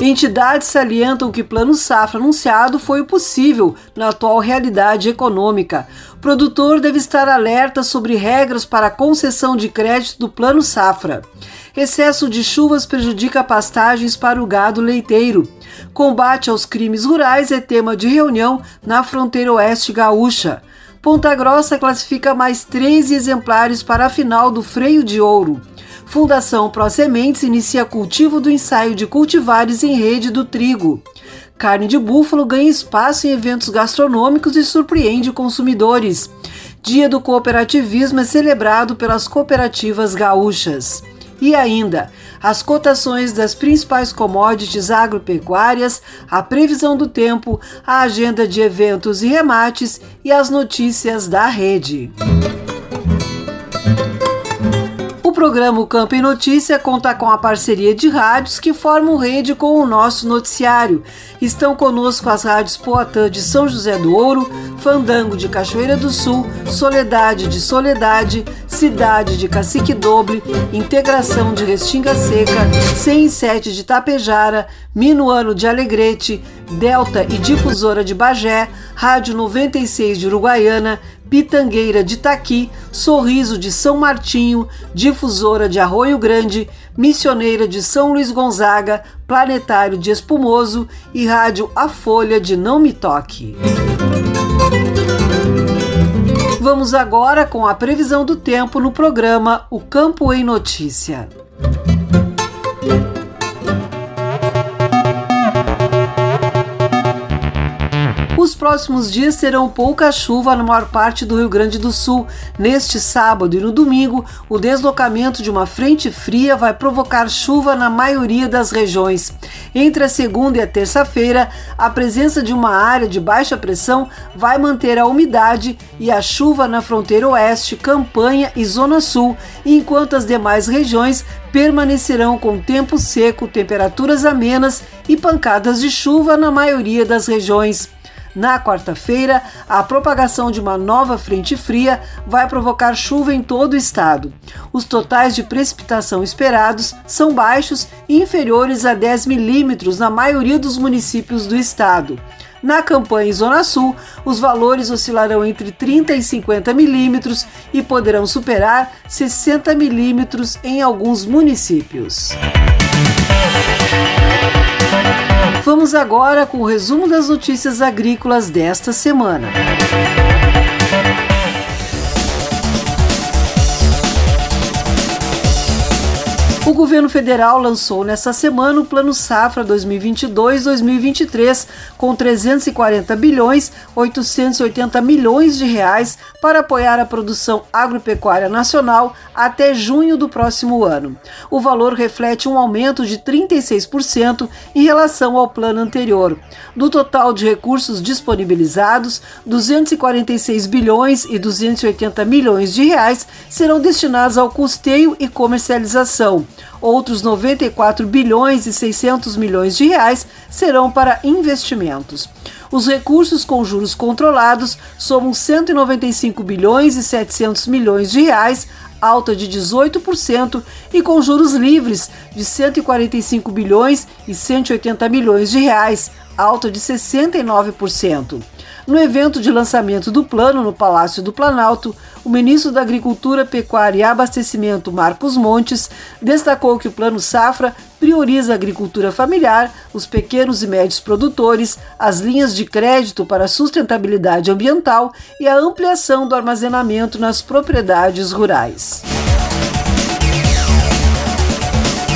Entidades salientam que plano safra anunciado foi o possível na atual realidade econômica. O produtor deve estar alerta sobre regras para concessão de crédito do plano safra. Excesso de chuvas prejudica pastagens para o gado leiteiro. Combate aos crimes rurais é tema de reunião na fronteira oeste gaúcha. Ponta Grossa classifica mais três exemplares para a final do freio de ouro. Fundação Pro Sementes inicia cultivo do ensaio de cultivares em rede do trigo. Carne de búfalo ganha espaço em eventos gastronômicos e surpreende consumidores. Dia do Cooperativismo é celebrado pelas cooperativas gaúchas. E ainda, as cotações das principais commodities agropecuárias, a previsão do tempo, a agenda de eventos e remates e as notícias da rede programa O Campo em Notícia conta com a parceria de rádios que formam rede com o nosso noticiário. Estão conosco as rádios Poatã de São José do Ouro, Fandango de Cachoeira do Sul, Soledade de Soledade, Cidade de Cacique Doble, Integração de Restinga Seca, 107 de Tapejara, Minuano de Alegrete, Delta e Difusora de Bagé, Rádio 96 de Uruguaiana, Pitangueira de Taqui, Sorriso de São Martinho, Difusora de Arroio Grande, Missioneira de São Luís Gonzaga, Planetário de Espumoso e Rádio A Folha de Não Me Toque. Vamos agora com a previsão do tempo no programa O Campo em Notícia. Próximos dias terão pouca chuva na maior parte do Rio Grande do Sul. Neste sábado e no domingo, o deslocamento de uma frente fria vai provocar chuva na maioria das regiões. Entre a segunda e a terça-feira, a presença de uma área de baixa pressão vai manter a umidade e a chuva na fronteira oeste, Campanha e Zona Sul, enquanto as demais regiões permanecerão com tempo seco, temperaturas amenas e pancadas de chuva na maioria das regiões. Na quarta-feira, a propagação de uma nova frente fria vai provocar chuva em todo o estado. Os totais de precipitação esperados são baixos e inferiores a 10 milímetros na maioria dos municípios do estado. Na campanha em Zona Sul, os valores oscilarão entre 30 e 50 milímetros e poderão superar 60 milímetros em alguns municípios. Vamos agora com o resumo das notícias agrícolas desta semana. O governo federal lançou nesta semana o Plano Safra 2022-2023 com 340 bilhões 880 milhões de reais para apoiar a produção agropecuária nacional até junho do próximo ano. O valor reflete um aumento de 36% em relação ao plano anterior. Do total de recursos disponibilizados, 246 bilhões e 280 milhões de reais serão destinados ao custeio e comercialização. Outros 94 bilhões e 600 milhões de reais serão para investimentos. Os recursos com juros controlados somam 195 bilhões e 700 milhões de reais, alta de 18%, e com juros livres de 145 bilhões e 180 milhões de reais, alta de 69%. No evento de lançamento do plano no Palácio do Planalto, o ministro da Agricultura, Pecuária e Abastecimento, Marcos Montes, destacou que o Plano Safra prioriza a agricultura familiar, os pequenos e médios produtores, as linhas de crédito para sustentabilidade ambiental e a ampliação do armazenamento nas propriedades rurais.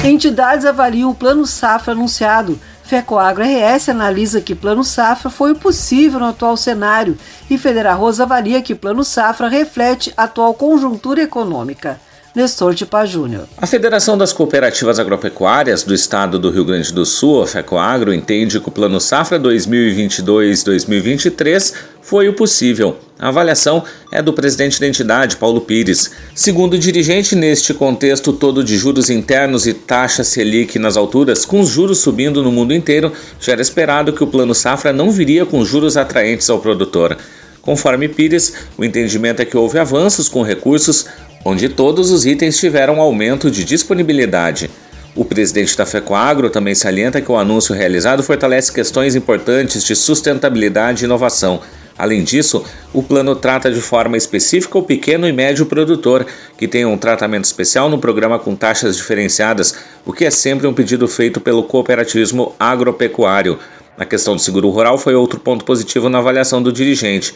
Entidades avaliam o Plano Safra anunciado FECOAGro RS analisa que Plano Safra foi o possível no atual cenário e Federarroz avalia que Plano Safra reflete a atual conjuntura econômica. Nestor Tipa Júnior. A Federação das Cooperativas Agropecuárias do Estado do Rio Grande do Sul, a FECOAGRO, entende que o Plano Safra 2022-2023 foi o possível. A avaliação é do presidente da entidade, Paulo Pires. Segundo o dirigente, neste contexto todo de juros internos e taxa Selic nas alturas, com os juros subindo no mundo inteiro, já era esperado que o Plano Safra não viria com juros atraentes ao produtor. Conforme Pires, o entendimento é que houve avanços com recursos onde todos os itens tiveram aumento de disponibilidade. O presidente da FECOAGRO também salienta que o anúncio realizado fortalece questões importantes de sustentabilidade e inovação. Além disso, o plano trata de forma específica o pequeno e médio produtor, que tem um tratamento especial no programa com taxas diferenciadas, o que é sempre um pedido feito pelo cooperativismo agropecuário. A questão do seguro rural foi outro ponto positivo na avaliação do dirigente.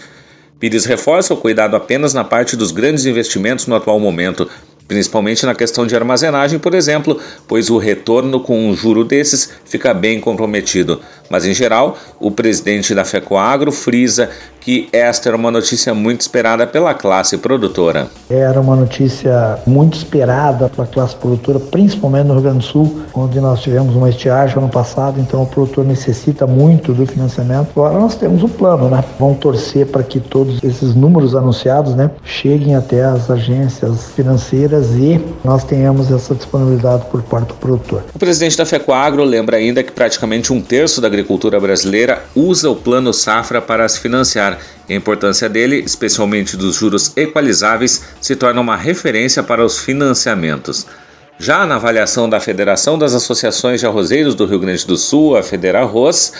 Pires reforça o cuidado apenas na parte dos grandes investimentos no atual momento, principalmente na questão de armazenagem, por exemplo, pois o retorno com um juro desses fica bem comprometido. Mas, em geral, o presidente da FECOAGRO frisa que esta era uma notícia muito esperada pela classe produtora. Era uma notícia muito esperada pela classe produtora, principalmente no Rio Grande do Sul, onde nós tivemos uma estiagem ano passado, então o produtor necessita muito do financiamento. Agora nós temos um plano, né? Vamos torcer para que todos esses números anunciados, né, cheguem até as agências financeiras e nós tenhamos essa disponibilidade por parte do produtor. O presidente da FECOAGRO lembra ainda que praticamente um terço da agricultura brasileira usa o plano safra para se financiar a importância dele, especialmente dos juros equalizáveis, se torna uma referência para os financiamentos. Já na avaliação da Federação das Associações de Arrozeiros do Rio Grande do Sul, a Federarroz,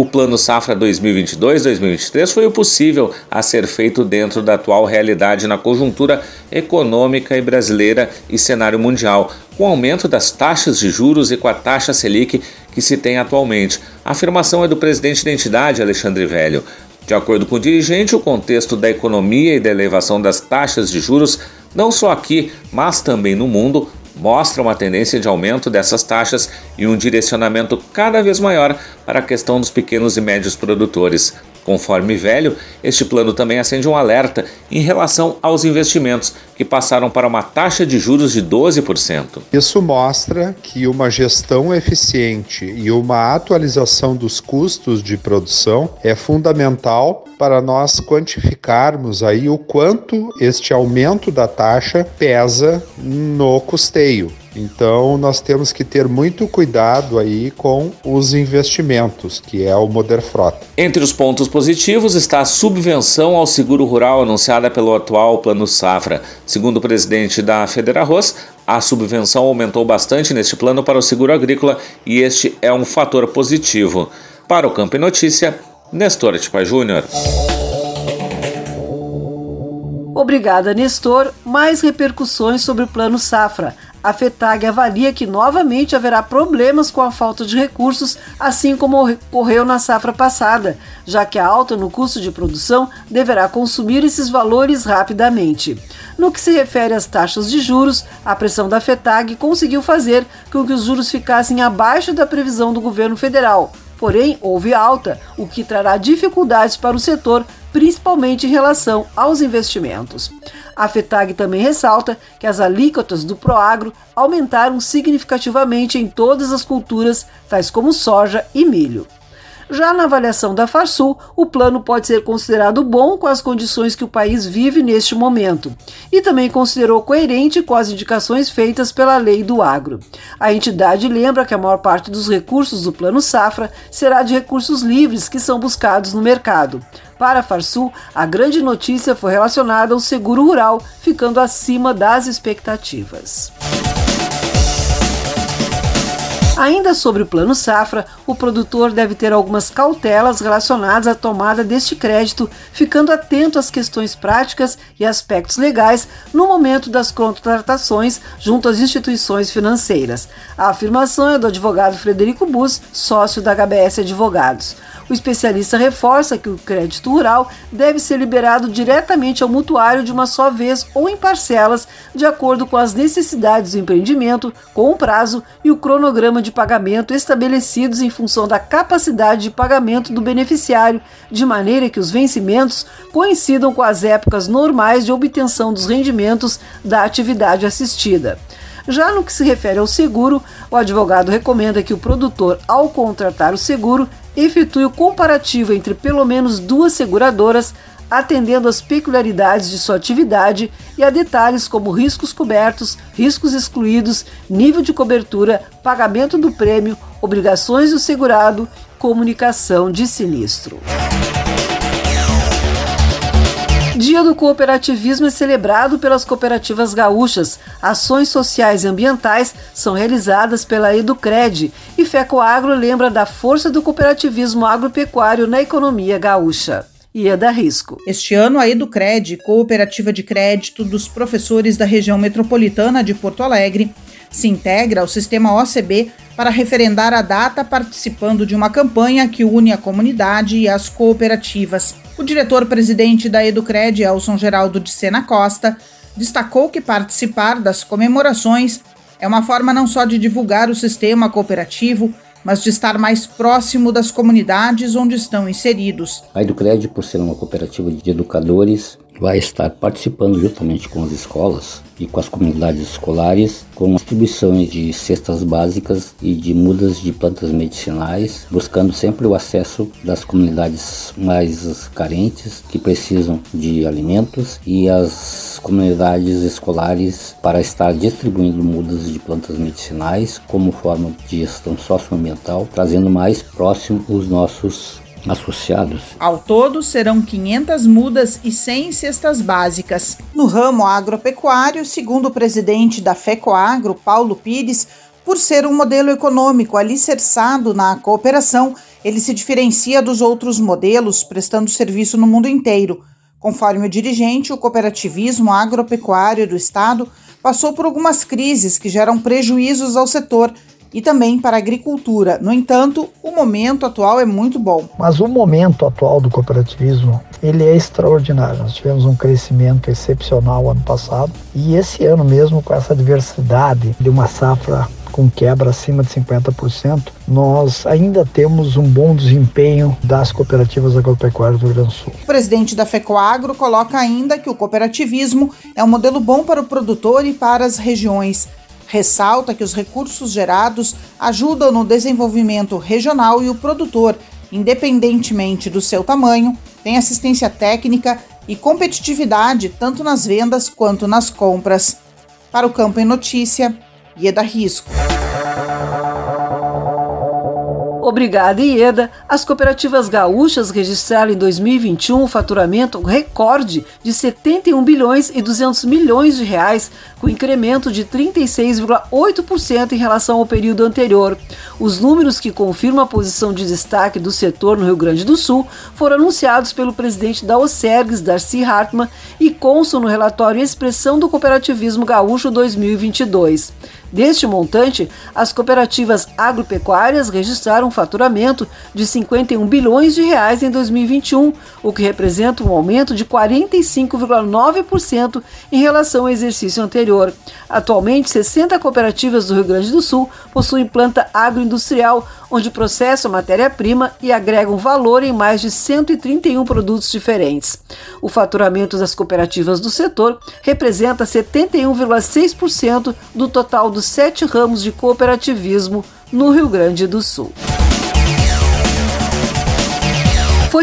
o Plano Safra 2022-2023 foi o possível a ser feito dentro da atual realidade na conjuntura econômica e brasileira e cenário mundial, com o aumento das taxas de juros e com a taxa Selic que se tem atualmente. A afirmação é do presidente da entidade, Alexandre Velho. De acordo com o dirigente, o contexto da economia e da elevação das taxas de juros, não só aqui, mas também no mundo, mostra uma tendência de aumento dessas taxas e um direcionamento cada vez maior para a questão dos pequenos e médios produtores. Conforme velho, este plano também acende um alerta em relação aos investimentos, que passaram para uma taxa de juros de 12%. Isso mostra que uma gestão eficiente e uma atualização dos custos de produção é fundamental para nós quantificarmos aí o quanto este aumento da taxa pesa no custeio. Então nós temos que ter muito cuidado aí com os investimentos, que é o Moderfrota. Entre os pontos positivos está a subvenção ao seguro rural anunciada pelo atual Plano Safra. Segundo o presidente da Federarroz, a subvenção aumentou bastante neste plano para o seguro agrícola e este é um fator positivo. Para o Campo e Notícia, Nestor Tipa Júnior. Obrigada, Nestor. Mais repercussões sobre o Plano Safra. A FETAG avalia que novamente haverá problemas com a falta de recursos, assim como ocorreu na safra passada, já que a alta no custo de produção deverá consumir esses valores rapidamente. No que se refere às taxas de juros, a pressão da FETAG conseguiu fazer com que os juros ficassem abaixo da previsão do governo federal. Porém, houve alta, o que trará dificuldades para o setor, principalmente em relação aos investimentos. A FETAG também ressalta que as alíquotas do Proagro aumentaram significativamente em todas as culturas, tais como soja e milho. Já na avaliação da Farsul, o plano pode ser considerado bom com as condições que o país vive neste momento e também considerou coerente com as indicações feitas pela lei do agro. A entidade lembra que a maior parte dos recursos do Plano Safra será de recursos livres que são buscados no mercado. Para a Farsul, a grande notícia foi relacionada ao seguro rural, ficando acima das expectativas. Ainda sobre o plano safra, o produtor deve ter algumas cautelas relacionadas à tomada deste crédito, ficando atento às questões práticas e aspectos legais no momento das contratações junto às instituições financeiras. A afirmação é do advogado Frederico Bus, sócio da HBS Advogados. O especialista reforça que o crédito rural deve ser liberado diretamente ao mutuário de uma só vez ou em parcelas, de acordo com as necessidades do empreendimento, com o prazo e o cronograma de pagamento estabelecidos em função da capacidade de pagamento do beneficiário, de maneira que os vencimentos coincidam com as épocas normais de obtenção dos rendimentos da atividade assistida. Já no que se refere ao seguro, o advogado recomenda que o produtor, ao contratar o seguro, efetue o comparativo entre pelo menos duas seguradoras, atendendo às peculiaridades de sua atividade e a detalhes como riscos cobertos, riscos excluídos, nível de cobertura, pagamento do prêmio, obrigações do segurado, comunicação de sinistro. Dia do Cooperativismo é celebrado pelas cooperativas gaúchas. Ações sociais e ambientais são realizadas pela Educred e FECOAGRO lembra da força do cooperativismo agropecuário na economia gaúcha. Ieda Risco. Este ano, a Educred, cooperativa de crédito dos professores da região metropolitana de Porto Alegre, se integra ao sistema OCB para referendar a data participando de uma campanha que une a comunidade e as cooperativas. O diretor-presidente da Educred, Elson Geraldo de Sena Costa, destacou que participar das comemorações é uma forma não só de divulgar o sistema cooperativo, mas de estar mais próximo das comunidades onde estão inseridos. A Educred, por ser uma cooperativa de educadores, vai estar participando juntamente com as escolas e com as comunidades escolares com distribuições de cestas básicas e de mudas de plantas medicinais, buscando sempre o acesso das comunidades mais carentes que precisam de alimentos e as comunidades escolares para estar distribuindo mudas de plantas medicinais como forma de gestão socioambiental, trazendo mais próximo os nossos associados. Ao todo, serão 500 mudas e 100 cestas básicas. No ramo agropecuário, segundo o presidente da FECOAGRO, Paulo Pires, por ser um modelo econômico alicerçado na cooperação, ele se diferencia dos outros modelos, prestando serviço no mundo inteiro. Conforme o dirigente, o cooperativismo agropecuário do Estado passou por algumas crises que geram prejuízos ao setor e também para a agricultura. No entanto, o momento atual é muito bom. Mas o momento atual do cooperativismo, ele é extraordinário. Nós tivemos um crescimento excepcional ano passado e esse ano mesmo com essa diversidade de uma safra com quebra acima de 50%, nós ainda temos um bom desempenho das cooperativas agropecuárias do Rio Grande do Sul. O presidente da FECOAGRO coloca ainda que o cooperativismo é um modelo bom para o produtor e para as regiões Ressalta que os recursos gerados ajudam no desenvolvimento regional e o produtor, independentemente do seu tamanho, tem assistência técnica e competitividade tanto nas vendas quanto nas compras. Para o Campo em Notícia, Ieda Risco. Obrigada, Ieda. As cooperativas gaúchas registraram em 2021 um faturamento recorde de 71 bilhões e 200 milhões de reais, com incremento de 36,8% em relação ao período anterior. Os números que confirmam a posição de destaque do setor no Rio Grande do Sul foram anunciados pelo presidente da OCERGS, Darcy Hartmann, e constam no relatório Expressão do Cooperativismo Gaúcho 2022. Deste montante, as cooperativas agropecuárias registraram um faturamento de 51 bilhões de reais em 2021, o que representa um aumento de 45,9% em relação ao exercício anterior. Atualmente, 60 cooperativas do Rio Grande do Sul possuem planta agroindustrial, onde processam matéria-prima e agregam valor em mais de 131 produtos diferentes. O faturamento das cooperativas do setor representa 71,6% do total dos sete ramos de cooperativismo no Rio Grande do Sul.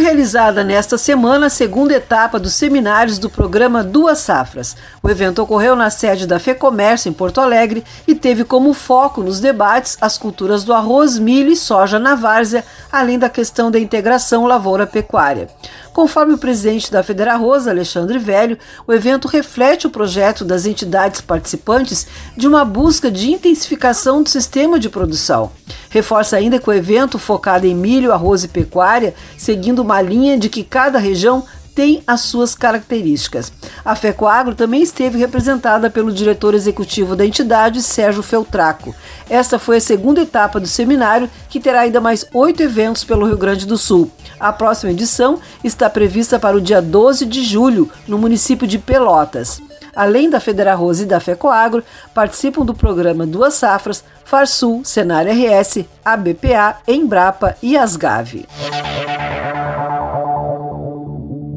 Foi realizada nesta semana a segunda etapa dos seminários do programa Duas Safras. O evento ocorreu na sede da FEComércio, em Porto Alegre, e teve como foco nos debates as culturas do arroz, milho e soja na várzea, além da questão da integração lavoura-pecuária. Conforme o presidente da Federa Rosa, Alexandre Velho, o evento reflete o projeto das entidades participantes de uma busca de intensificação do sistema de produção. Reforça ainda que o evento, focado em milho, arroz e pecuária, seguindo uma linha de que cada região tem as suas características. A FECOAGRO também esteve representada pelo diretor executivo da entidade, Sérgio Feltraco. Esta foi a segunda etapa do seminário, que terá ainda mais oito eventos pelo Rio Grande do Sul. A próxima edição está prevista para o dia 12 de julho, no município de Pelotas. Além da Federarroz e da FECOAGRO, participam do programa Duas Safras, Farsul, Senar RS, ABPA, Embrapa e Asgave.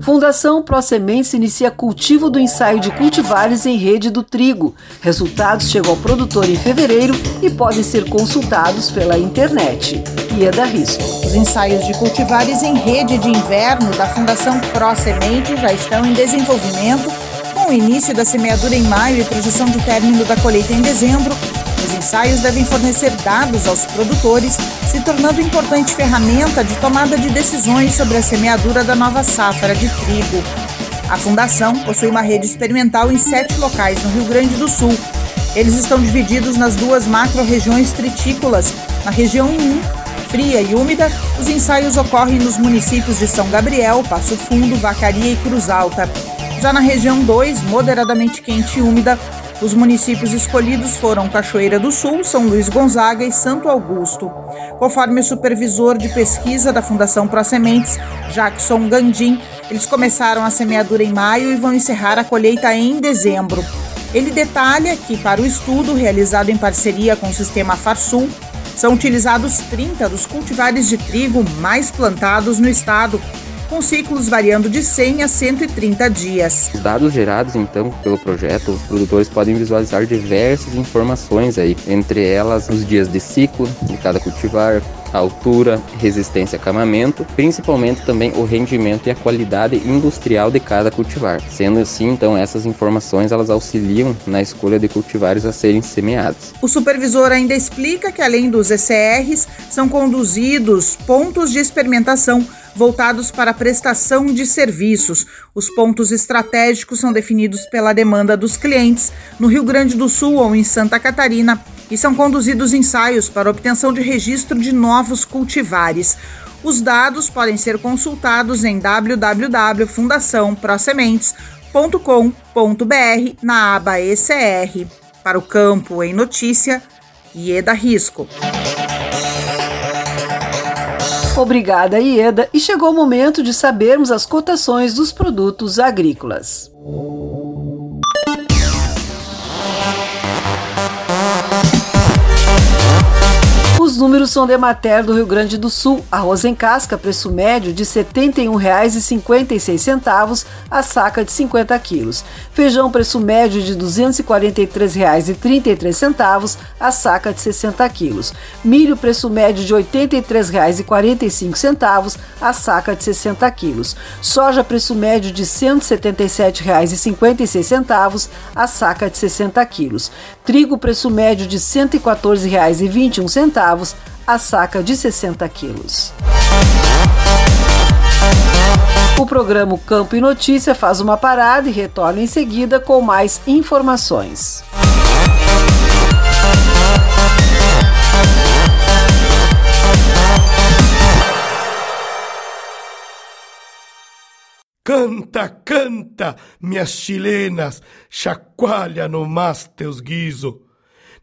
Fundação ProSementes inicia cultivo do ensaio de cultivares em rede do trigo. Resultados chegam ao produtor em fevereiro e podem ser consultados pela internet. Ieda Risco. Os ensaios de cultivares em rede de inverno da Fundação ProSemente já estão em desenvolvimento, com o início da semeadura em maio e projeção de término da colheita em dezembro os ensaios devem fornecer dados aos produtores, se tornando importante ferramenta de tomada de decisões sobre a semeadura da nova safra de trigo. A fundação possui uma rede experimental em sete locais no Rio Grande do Sul. Eles estão divididos nas duas macro-regiões tritícolas. Na região 1, fria e úmida, os ensaios ocorrem nos municípios de São Gabriel, Passo Fundo, Vacaria e Cruz Alta. Já na região 2, moderadamente quente e úmida, os municípios escolhidos foram Cachoeira do Sul, São Luís Gonzaga e Santo Augusto. Conforme o supervisor de pesquisa da Fundação Sementes, Jackson Gandim, eles começaram a semeadura em maio e vão encerrar a colheita em dezembro. Ele detalha que, para o estudo realizado em parceria com o sistema Farsul, são utilizados 30 dos cultivares de trigo mais plantados no estado, com ciclos variando de 100 a 130 dias. Os dados gerados então pelo projeto, os produtores podem visualizar diversas informações aí, entre elas os dias de ciclo de cada cultivar, altura, resistência a camamento, principalmente também o rendimento e a qualidade industrial de cada cultivar. Sendo assim, então, essas informações elas auxiliam na escolha de cultivares a serem semeados. O supervisor ainda explica que além dos ECRs, são conduzidos pontos de experimentação voltados para a prestação de serviços. Os pontos estratégicos são definidos pela demanda dos clientes no Rio Grande do Sul ou em Santa Catarina e são conduzidos ensaios para obtenção de registro de novos cultivares. Os dados podem ser consultados em www.fundaçãoprosementes.com.br na aba ECR. Para o campo em notícia, Ieda Risco. Obrigada, Ieda, e chegou o momento de sabermos as cotações dos produtos agrícolas. Os números são de Emater do Rio Grande do Sul. Arroz em casca, preço médio de R$ 71,56 a saca de 50 quilos. Feijão, preço médio de R$ 243,33 a saca de 60 quilos. Milho, preço médio de R$ 83,45 a saca de 60 quilos. Soja, preço médio de R$ 177,56 a saca de 60 quilos. Trigo, preço médio de R$ 114,21 a saca de 60 quilos. O programa Campo e Notícia faz uma parada e retorna em seguida com mais informações. Canta, canta, minhas chilenas, chacoalha no mas teus guiso.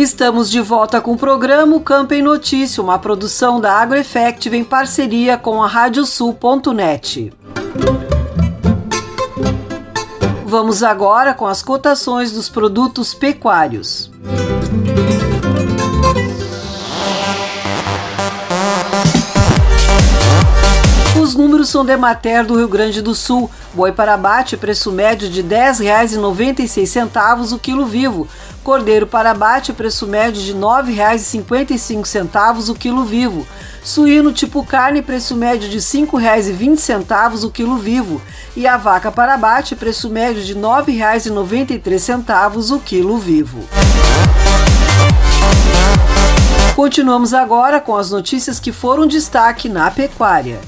Estamos de volta com o programa Campo em Notícia, uma produção da AgroEffective em parceria com a Radiosul.net. Vamos agora com as cotações dos produtos pecuários. Os números são de Mater do Rio Grande do Sul. Boi para abate, preço médio de R$ 10,96 o quilo vivo. Cordeiro para abate, preço médio de R$ 9,55 o quilo vivo. Suíno tipo carne, preço médio de R$ 5,20 o quilo vivo. E a vaca para abate, preço médio de R$ 9,93 o quilo vivo. Continuamos agora com as notícias que foram destaque na pecuária.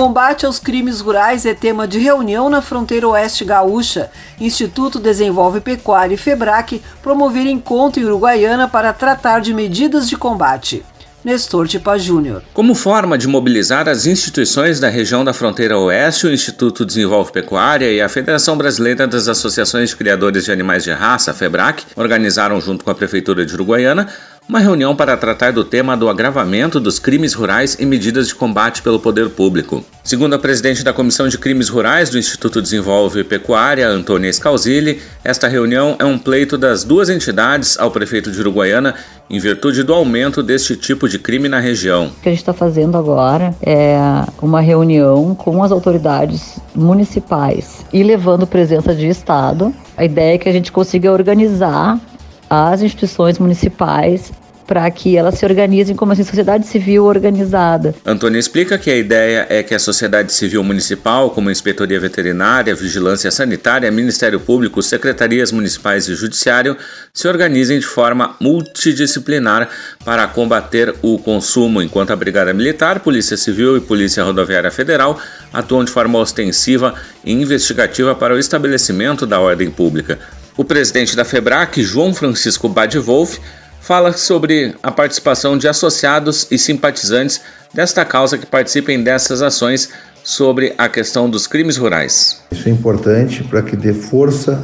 Combate aos crimes rurais é tema de reunião na fronteira oeste gaúcha. Instituto Desenvolve Pecuária e Febrac promoveram encontro em Uruguaiana para tratar de medidas de combate. Nestor Tipa Júnior. Como forma de mobilizar as instituições da região da fronteira oeste, o Instituto Desenvolve Pecuária e a Federação Brasileira das Associações de Criadores de Animais de Raça, FEBRAC, organizaram junto com a Prefeitura de Uruguaiana uma reunião para tratar do tema do agravamento dos crimes rurais e medidas de combate pelo poder público. Segundo a presidente da Comissão de Crimes Rurais do Instituto Desenvolve Pecuária, Antônia Scalzilli, esta reunião é um pleito das duas entidades ao prefeito de Uruguaiana em virtude do aumento deste tipo de crime na região. O que a gente está fazendo agora é uma reunião com as autoridades municipais e levando presença de Estado. A ideia é que a gente consiga organizar as instituições municipais para que elas se organizem como assim, sociedade civil organizada. Antônio explica que a ideia é que a sociedade civil municipal, como a Inspetoria Veterinária, Vigilância Sanitária, Ministério Público, Secretarias Municipais e Judiciário, se organizem de forma multidisciplinar para combater o consumo, enquanto a Brigada Militar, Polícia Civil e Polícia Rodoviária Federal atuam de forma ostensiva e investigativa para o estabelecimento da ordem pública. O presidente da FEBRAC, João Francisco Badwolf, fala sobre a participação de associados e simpatizantes desta causa que participem dessas ações sobre a questão dos crimes rurais. Isso é importante para que dê força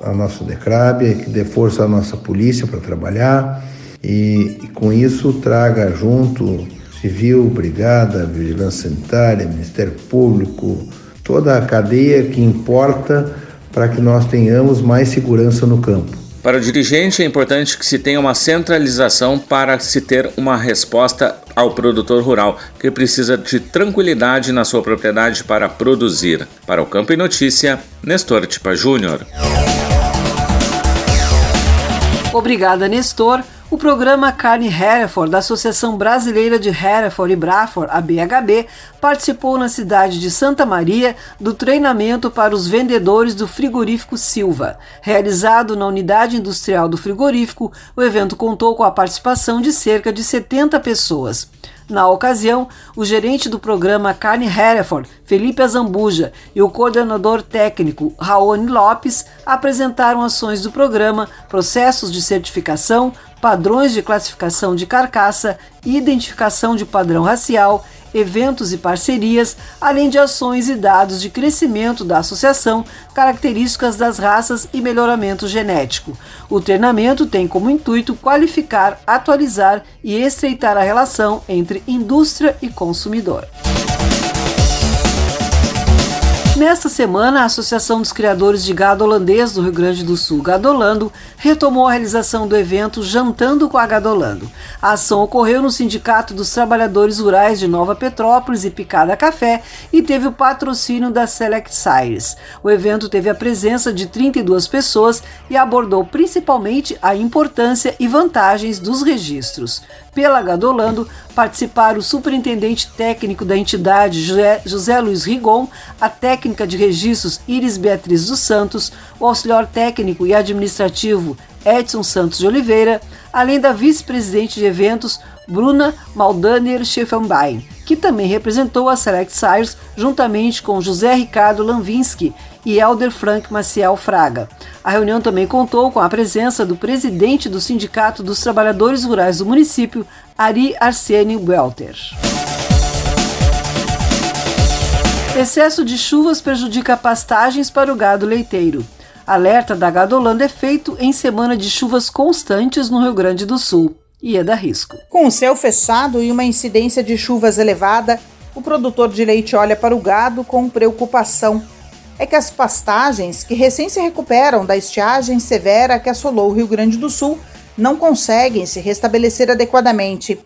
à nossa Decrabia, que dê força à nossa polícia para trabalhar e, e com isso traga junto civil, brigada, vigilância sanitária, Ministério Público, toda a cadeia que importa para que nós tenhamos mais segurança no campo. Para o dirigente, é importante que se tenha uma centralização para se ter uma resposta ao produtor rural, que precisa de tranquilidade na sua propriedade para produzir. Para o Campo e Notícia, Nestor Tipa Júnior. Obrigada, Nestor. O programa Carne Hereford, da Associação Brasileira de Hereford e Braford, a BHB, participou na cidade de Santa Maria do treinamento para os vendedores do frigorífico Silva. Realizado na unidade industrial do frigorífico, o evento contou com a participação de cerca de 70 pessoas. Na ocasião, o gerente do programa Carne Hereford, Felipe Azambuja, e o coordenador técnico, Raoni Lopes, apresentaram ações do programa, processos de certificação, padrões de classificação de carcaça, identificação de padrão racial, eventos e parcerias, além de ações e dados de crescimento da associação, características das raças e melhoramento genético. O treinamento tem como intuito qualificar, atualizar e estreitar a relação entre indústria e consumidor. Nesta semana, a Associação dos Criadores de Gado Holandês do Rio Grande do Sul, Gadolando, retomou a realização do evento Jantando com a Gadolando. A ação ocorreu no Sindicato dos Trabalhadores Rurais de Nova Petrópolis e Picada Café e teve o patrocínio da Select Sires. O evento teve a presença de 32 pessoas e abordou principalmente a importância e vantagens dos registros. Pela Gadolando, participaram o superintendente técnico da entidade José, Luiz Rigon, a técnica de registros Iris Beatriz dos Santos, o auxiliar técnico e administrativo Edson Santos de Oliveira, além da vice-presidente de eventos Bruna Maldaner Scheffenbein, que também representou a Select Sires juntamente com José Ricardo Lanvinsky e Elder Frank Maciel Fraga. A reunião também contou com a presença do presidente do Sindicato dos Trabalhadores Rurais do município, Ari Arsênio Welter. Excesso de chuvas prejudica pastagens para o gado leiteiro. Alerta da Gadolanda é feito em semana de chuvas constantes no Rio Grande do Sul e é da risco. Com o céu fechado e uma incidência de chuvas elevada, o produtor de leite olha para o gado com preocupação. É que as pastagens, que recém se recuperam da estiagem severa que assolou o Rio Grande do Sul, não conseguem se restabelecer adequadamente.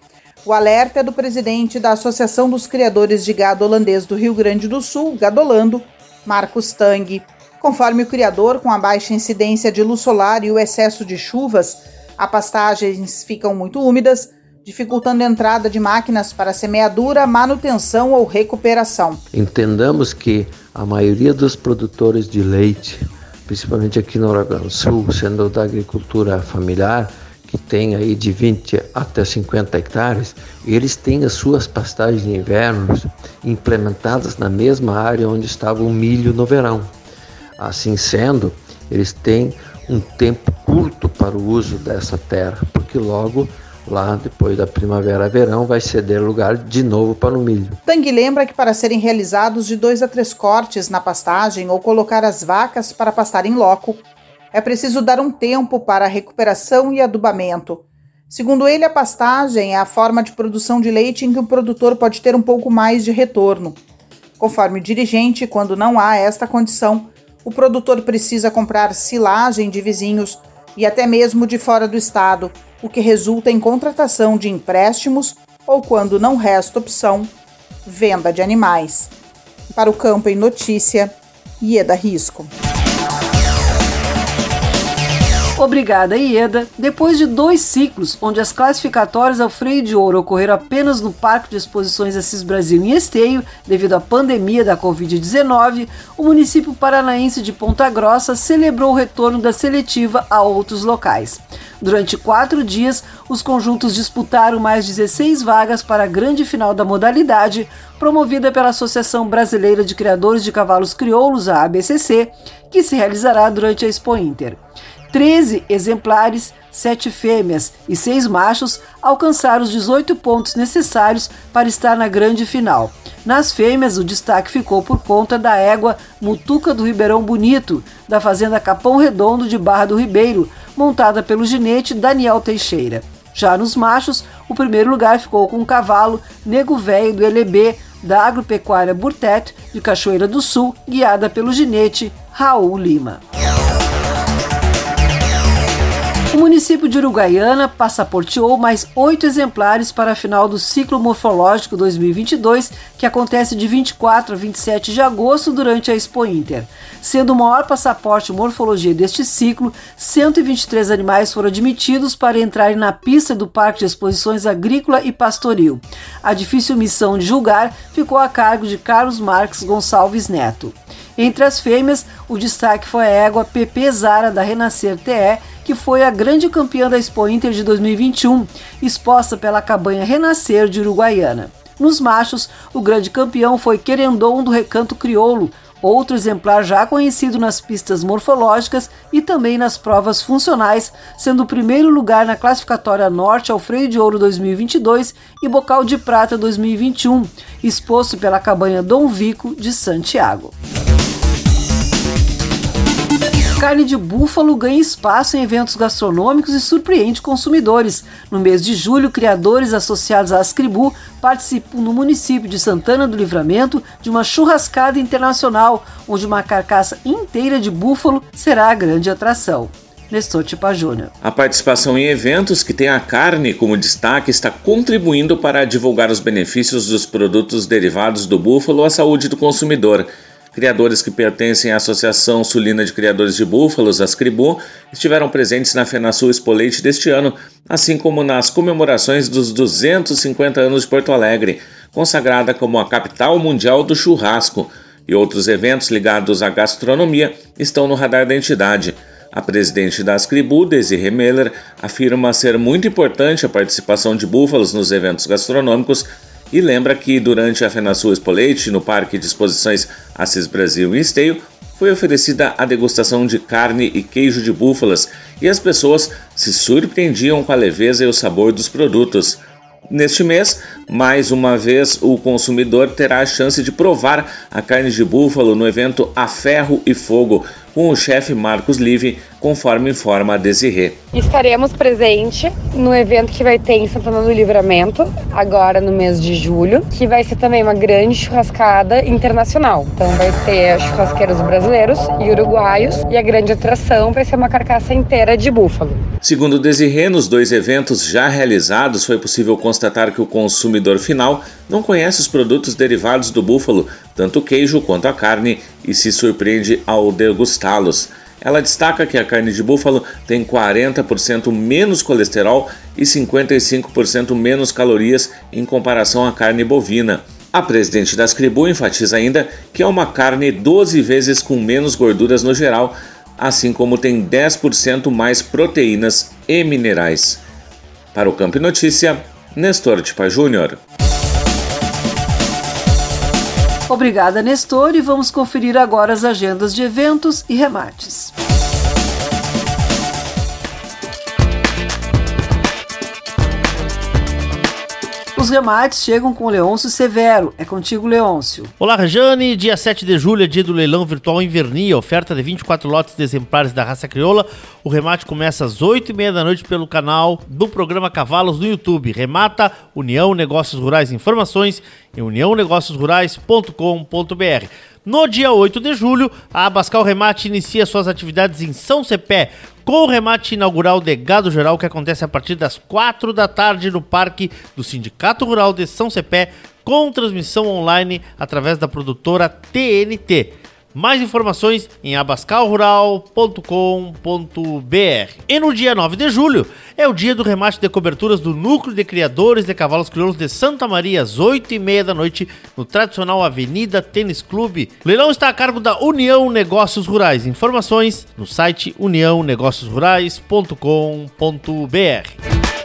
O alerta é do presidente da Associação dos Criadores de Gado Holandês do Rio Grande do Sul, Gadolando, Marcos Tang. Conforme o criador, com a baixa incidência de luz solar e o excesso de chuvas, as pastagens ficam muito úmidas, dificultando a entrada de máquinas para semeadura, manutenção ou recuperação. Entendamos que a maioria dos produtores de leite, principalmente aqui no do Sul, sendo da agricultura familiar, que tem aí de 20 até 50 hectares, eles têm as suas pastagens de inverno implementadas na mesma área onde estava o milho no verão. Assim sendo, eles têm um tempo curto para o uso dessa terra, porque logo lá depois da primavera-verão vai ceder lugar de novo para o milho. Tang lembra que para serem realizados de dois a três cortes na pastagem ou colocar as vacas para pastar em loco, é preciso dar um tempo para a recuperação e adubamento. Segundo ele, a pastagem é a forma de produção de leite em que o produtor pode ter um pouco mais de retorno. Conforme o dirigente, quando não há esta condição, o produtor precisa comprar silagem de vizinhos e até mesmo de fora do estado, o que resulta em contratação de empréstimos ou, quando não resta opção, venda de animais. Para o Campo em Notícia, Ieda Risco. Obrigada, Ieda. Depois de dois ciclos, onde as classificatórias ao freio de ouro ocorreram apenas no Parque de Exposições Assis Brasil em Esteio, devido à pandemia da Covid-19, o município paranaense de Ponta Grossa celebrou o retorno da seletiva a outros locais. Durante quatro dias, os conjuntos disputaram mais 16 vagas para a grande final da modalidade, promovida pela Associação Brasileira de Criadores de Cavalos Crioulos, a ABCC, que se realizará durante a Expo Inter. 13 exemplares, 7 fêmeas e 6 machos alcançaram os 18 pontos necessários para estar na grande final. Nas fêmeas, o destaque ficou por conta da égua Mutuca do Ribeirão Bonito, da fazenda Capão Redondo de Barra do Ribeiro, montada pelo ginete Daniel Teixeira. Já nos machos, o primeiro lugar ficou com o cavalo Nego Velho do LB da Agropecuária Burtet, de Cachoeira do Sul, guiada pelo ginete Raul Lima. O município de Uruguaiana passaporteou mais oito exemplares para a final do Ciclo Morfológico 2022, que acontece de 24 a 27 de agosto durante a Expo Inter. Sendo o maior passaporte morfologia deste ciclo, 123 animais foram admitidos para entrarem na pista do Parque de Exposições Agrícola e Pastoril. A difícil missão de julgar ficou a cargo de Carlos Marques Gonçalves Neto. Entre as fêmeas, o destaque foi a égua PP Zara da Renascer TE, que foi a grande campeã da Expo Inter de 2021, exposta pela cabanha Renascer de Uruguaiana. Nos machos, o grande campeão foi Querendon do Recanto Crioulo, outro exemplar já conhecido nas pistas morfológicas e também nas provas funcionais, sendo o primeiro lugar na classificatória norte ao Freio de Ouro 2022 e Bocal de Prata 2021, exposto pela cabanha Dom Vico de Santiago. Carne de búfalo ganha espaço em eventos gastronômicos e surpreende consumidores. No mês de julho, criadores associados à Ascribu participam no município de Santana do Livramento de uma churrascada internacional, onde uma carcaça inteira de búfalo será a grande atração. Nestor Tipa Júnior. A participação em eventos que tem a carne como destaque está contribuindo para divulgar os benefícios dos produtos derivados do búfalo à saúde do consumidor. Criadores que pertencem à Associação Sulina de Criadores de Búfalos, Ascribu, estiveram presentes na FenaSul Expoleite deste ano, assim como nas comemorações dos 250 anos de Porto Alegre, consagrada como a capital mundial do churrasco, e outros eventos ligados à gastronomia estão no radar da entidade. A presidente da Ascribu, Desiree Meller, afirma ser muito importante a participação de búfalos nos eventos gastronômicos e lembra que durante a FenaSul Expoleite, no Parque de Exposições Assis Brasil em Esteio, foi oferecida a degustação de carne e queijo de búfalas e as pessoas se surpreendiam com a leveza e o sabor dos produtos. Neste mês, mais uma vez, o consumidor terá a chance de provar a carne de búfalo no evento A Ferro e Fogo, com o chefe Marcos Live, conforme informa a Desirê. Estaremos presente no evento que vai ter em Santana do Livramento, agora no mês de julho, que vai ser também uma grande churrascada internacional. Então vai ter churrasqueiros brasileiros e uruguaios e a grande atração vai ser uma carcaça inteira de búfalo. Segundo Desirê, nos dois eventos já realizados foi possível constatar que o consumidor final não conhece os produtos derivados do búfalo, tanto o queijo quanto a carne, e se surpreende ao degustá-los. Ela destaca que a carne de búfalo tem 40% menos colesterol e 55% menos calorias em comparação à carne bovina. A presidente das Cribu enfatiza ainda que é uma carne 12 vezes com menos gorduras no geral, assim como tem 10% mais proteínas e minerais. Para o Campo Notícia, Nestor Tipa Júnior. Obrigada, Nestor, e vamos conferir agora as agendas de eventos e remates. Os remates chegam com Leôncio Severo. É contigo, Leôncio. Olá, Rejane. Dia 7 de julho é dia do leilão virtual Invernia. Oferta de 24 lotes de exemplares da raça crioula. O remate começa às 8h30 da noite pelo canal do programa Cavalos no YouTube. Remata União Negócios Rurais Informações em uniãonegóciosrurais.com.br. No dia 8 de julho, a Abascal Remate inicia suas atividades em São Cepé, com o remate inaugural de Gado Geral que acontece a partir das 4 da tarde no Parque do Sindicato Rural de São Cepé, com transmissão online através da produtora TNT. Mais informações em abascalrural.com.br. E no dia 9 de julho é o dia do remate de coberturas do Núcleo de Criadores de Cavalos Crioulos de Santa Maria, às 8h30 da noite, no tradicional Avenida Tênis Clube. O leilão está a cargo da União Negócios Rurais. Informações no site uniãonegóciosrurais.com.br.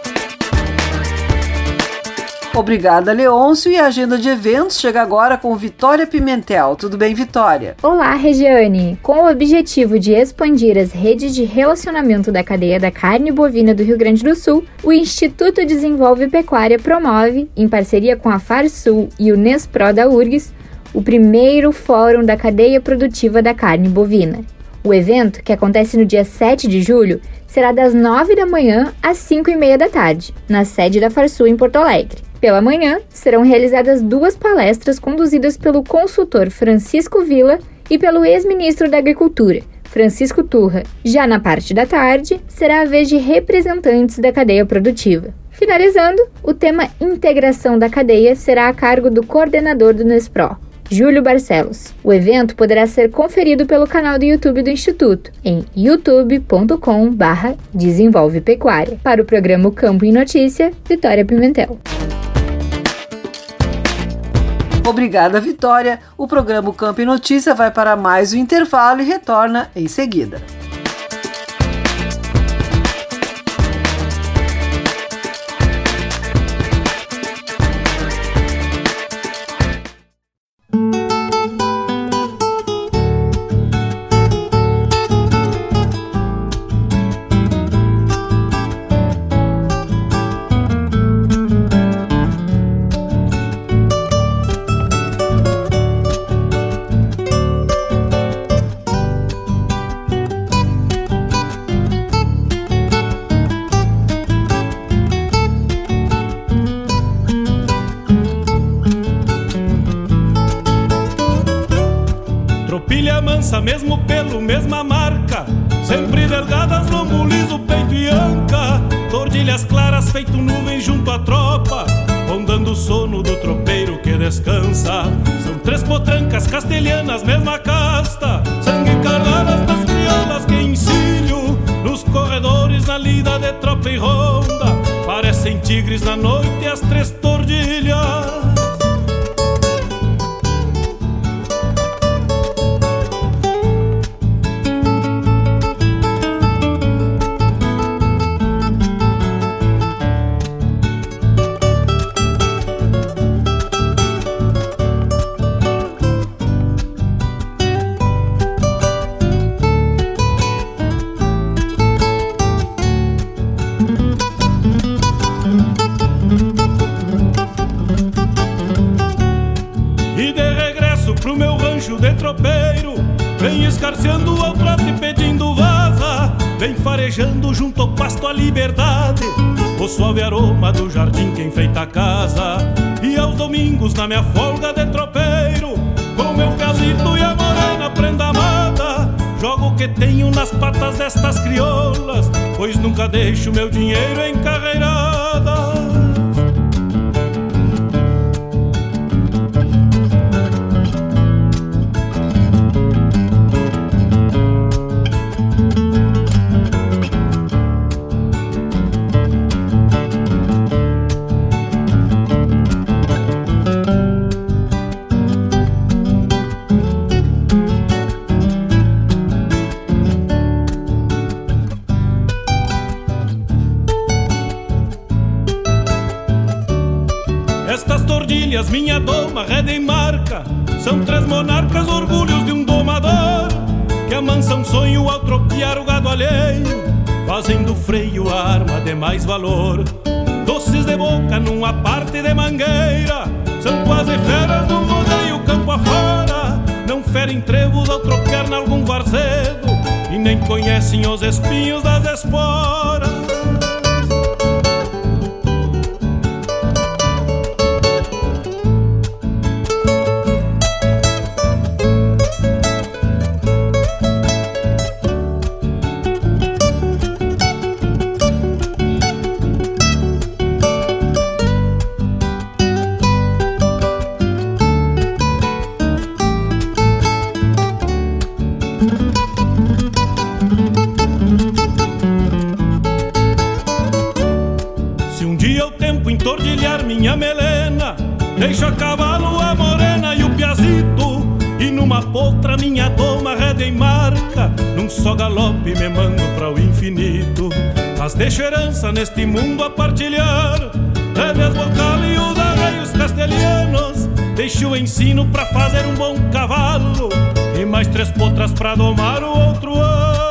Obrigada, Leôncio. E a agenda de eventos chega agora com Vitória Pimentel. Tudo bem, Vitória? Olá, Regiane. Com o objetivo de expandir as redes de relacionamento da cadeia da carne bovina do Rio Grande do Sul, o Instituto Desenvolve Pecuária promove, em parceria com a FarSul e o Nespro da URGS, o primeiro fórum da cadeia produtiva da carne bovina. O evento, que acontece no dia 7 de julho, será das 9 da manhã às 5 e meia da tarde, na sede da FarSul em Porto Alegre. Pela manhã, serão realizadas duas palestras conduzidas pelo consultor Francisco Vila e pelo ex-ministro da Agricultura, Francisco Turra. Já na parte da tarde, será a vez de representantes da cadeia produtiva. Finalizando, o tema integração da cadeia será a cargo do coordenador do Nespro, Júlio Barcelos. O evento poderá ser conferido pelo canal do YouTube do Instituto, em youtube.com/barra Desenvolve Pecuária. Para o programa Campo em Notícia, Vitória Pimentel. Obrigada, Vitória. O programa Campo e Notícia vai para mais um intervalo e retorna em seguida. Mesma marca. Sempre delgadas, lombo liso, peito e anca. Tordilhas claras, feito nuvem junto à tropa. Rondando o sono do tropeiro que descansa. São três potrancas castelhanas, mesma casta. Sangue cardadas das criolas que ensino. Nos corredores, na lida de tropa e ronda. Parecem tigres na noite liberdade. O suave aroma do jardim que enfeita a casa. E aos domingos na minha folga de tropeiro Com meu casito e a morena prenda amada Jogo o que tenho nas patas destas crioulas Pois nunca deixo meu dinheiro em fazendo freio arma de mais valor. Doces de boca numa parte de mangueira, são quase feras do rodeio campo afora. Não ferem trevos ao trocar nalgum varzedo, e nem conhecem os espinhos das esporas. Só galope me mando para o infinito. Mas deixo herança neste mundo a partilhar. Rédeas, bocal e os arreios castelhanos. Deixo o ensino para fazer um bom cavalo. E mais três potras para domar o outro ano.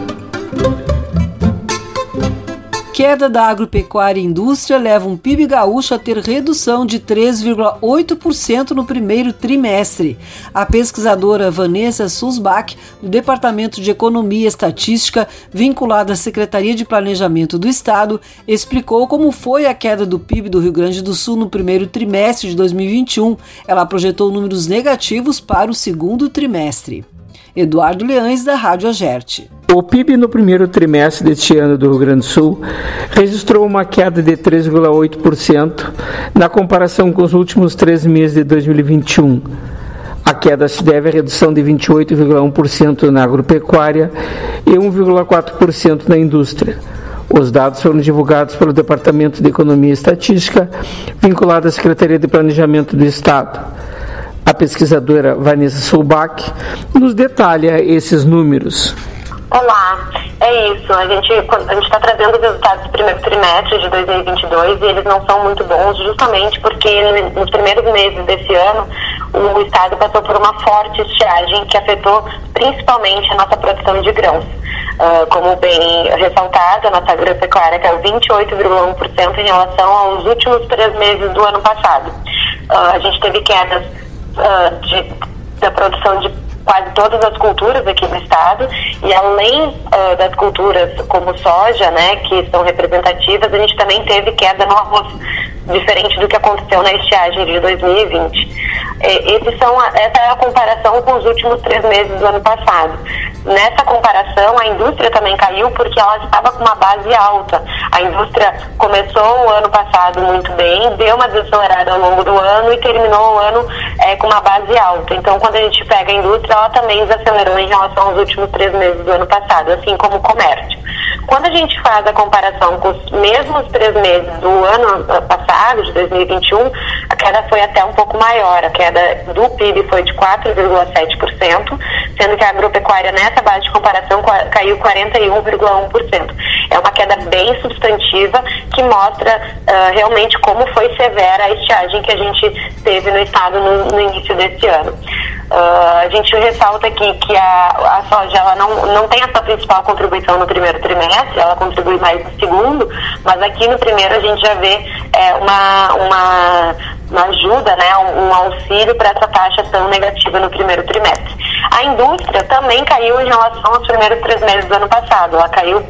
queda da agropecuária e indústria leva um PIB gaúcho a ter redução de 3,8% no primeiro trimestre. A pesquisadora Vanessa Susbach, do Departamento de Economia e Estatística, vinculada à Secretaria de Planejamento do Estado, explicou como foi a queda do PIB do Rio Grande do Sul no primeiro trimestre de 2021. Ela projetou números negativos para o segundo trimestre. Eduardo Leães, da Rádio Agerte. O PIB no primeiro trimestre deste ano do Rio Grande do Sul registrou uma queda de 3,8% na comparação com os últimos três meses de 2021. A queda se deve à redução de 28,1% na agropecuária e 1,4% na indústria. Os dados foram divulgados pelo Departamento de Economia e Estatística, vinculado à Secretaria de Planejamento do Estado. A pesquisadora Vanessa Sulbach nos detalha esses números. Olá, é isso. A gente a gente está trazendo os resultados do primeiro trimestre de 2022 e eles não são muito bons, justamente porque nos primeiros meses desse ano o estado passou por uma forte estiagem que afetou principalmente a nossa produção de grãos. Uh, como bem ressaltado, a nossa agropecuária caiu 28,1% em relação aos últimos três meses do ano passado. Uh, a gente teve quedas uh, de, da produção de quase todas as culturas aqui no estado. E além uh, das culturas como soja, né, que são representativas, a gente também teve queda no arroz, diferente do que aconteceu na estiagem de 2020. É, esses são essa é a comparação com os últimos três meses do ano passado. Nessa comparação, a indústria também caiu porque ela estava com uma base alta. A indústria começou o ano passado muito bem, deu uma desacelerada ao longo do ano e terminou o ano é, com uma base alta. Então, quando a gente pega a indústria, ela também desacelerou em relação aos últimos três meses do ano passado, assim como o comércio. Quando a gente faz a comparação com os mesmos três meses do ano passado, de 2021, a queda foi até um pouco maior. A queda do PIB foi de 4,7%, sendo que a agropecuária nessa base de comparação caiu 41,1%. É uma queda bem substantiva que mostra uh, realmente como foi severa a estiagem que a gente teve no estado no, no início desse ano. Uh, a gente ressalta aqui que a, a soja ela não, não tem sua principal contribuição no primeiro trimestre, ela contribui mais no segundo, mas aqui no primeiro a gente já vê é, uma, uma, uma ajuda, né, um, um auxílio para essa taxa tão negativa no primeiro trimestre. A indústria também caiu em relação aos primeiros três meses do ano passado, ela caiu